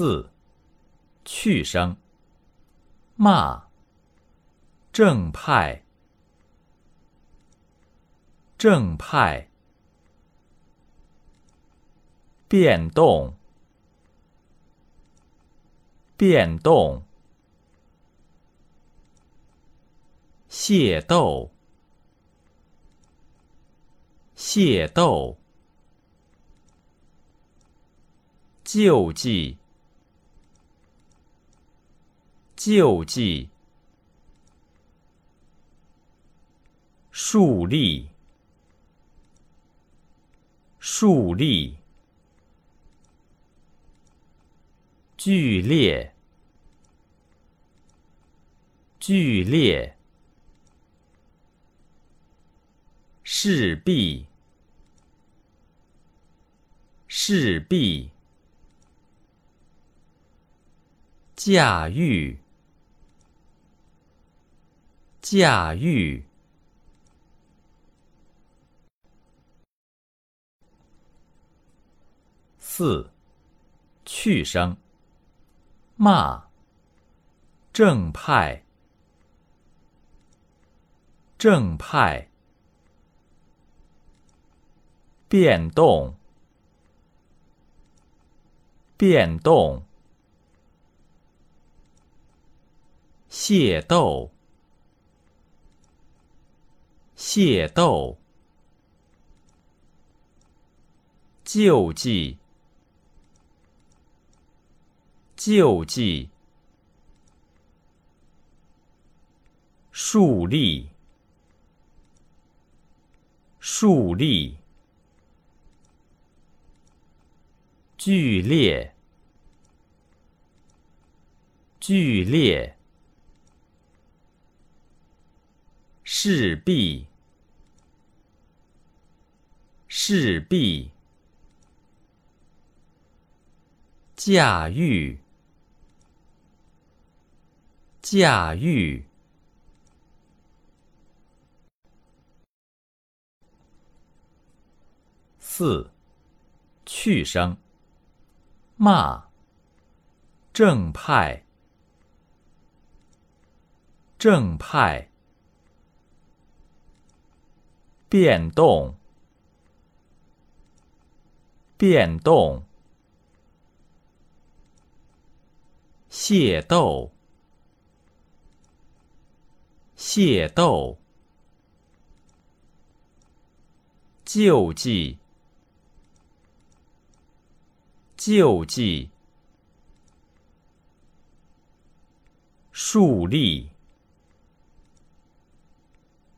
四，去声。骂，正派，正派。变动，变动。械斗，械斗。救济，救济。树立，树立。剧烈，剧烈。势必，势必。驾驭，驾驭。四，去声。骂，正派，正派。变动，变动。械斗，械斗。救济，救济。树立，树立。剧烈，剧烈。势必，势必。驾驭，驾驭。四，去声。骂，正派，正派。变动，变动。械斗，械斗。救济，救济。树立，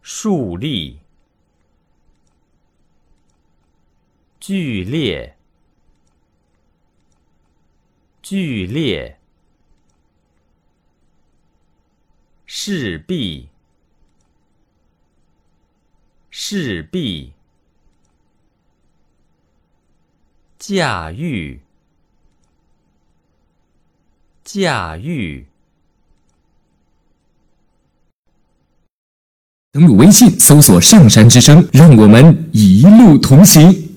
树立。剧烈，剧烈。势必，势必。驾驭，驾驭。登录微信，搜索“上山之声”，让我们一路同行。